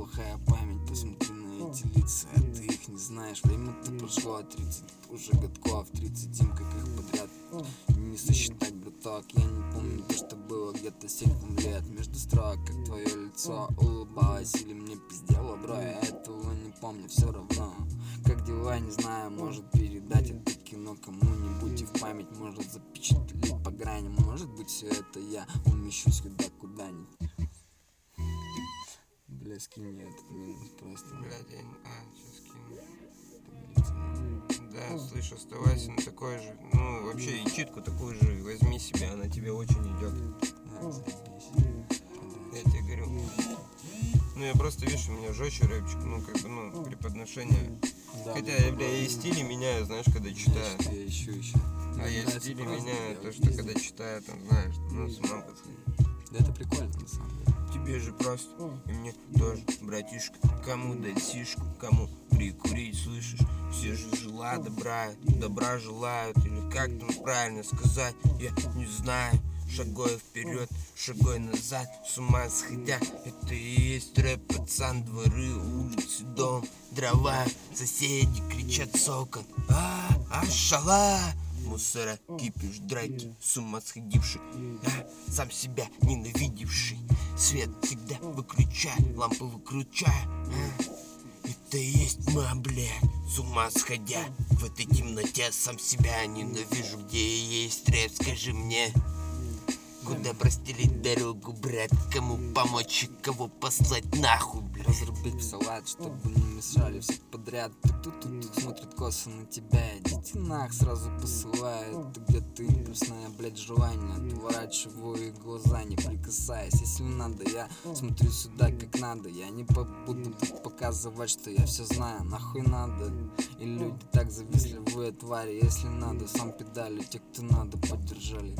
плохая память Посмотри на эти лица, а ты их не знаешь. Время-то прошло 30 уже годков 30 зим, как их подряд Не сосчитать, браток. Я не помню то, что было где-то 7 лет. Между строк, как твое лицо улыбалось Или мне пиздело, бро, я этого не помню. Все равно, как дела, не знаю Может передать это кино кому-нибудь И в память может запечатлеть по грани. Может быть все это я умещусь куда куда-нибудь Бля, скинь мне этот минус просто Блядь, я не... А, сейчас скину. Да, слышь, оставайся на такой же. Ну, вообще, и читку такую же возьми себе, она тебе очень идет. Я тебе говорю. Ну, я просто, видишь, у меня жестче рэпчик, ну, как бы, ну, при подношении. Да, Хотя, я, бля, я и стили меняю, знаешь, когда читаю. Я ищу еще. А я стили меняю, то, что когда читаю, там, знаешь, ну, с ума подходит. Да это прикольно, на самом деле. Тебе же просто, и мне тоже, братишка, кому дать сишку, кому прикурить, слышишь? Все же жила добра, добра желают, или как там правильно сказать, я не знаю. Шагой вперед, шагой назад, с ума сходя. Это и есть рэп, пацан, дворы, улицы, дом, дрова. Соседи кричат сокон, а, а, шала Мусора, кипиш, драки, с ума сходивший. А, Сам себя ненавидевший. Свет всегда выключай, лампы выключай. А. Это и есть мы, блядь, с ума сходя В этой темноте сам себя ненавижу. Где есть рэп, скажи мне Куда простелить дорогу, брат? Кому помочь и кого послать нахуй, блядь? Разрубить салат, чтобы не мешали все подряд. Тут тут тут смотрят косо на тебя. Идите нах, сразу посылают Где ты импульсное, блядь, желание. Отворачиваю глаза, не прикасаясь. Если надо, я смотрю сюда как надо. Я не буду показывать, что я все знаю. Нахуй надо? И люди так завистливые твари. Если надо, сам педали Те, кто надо, поддержали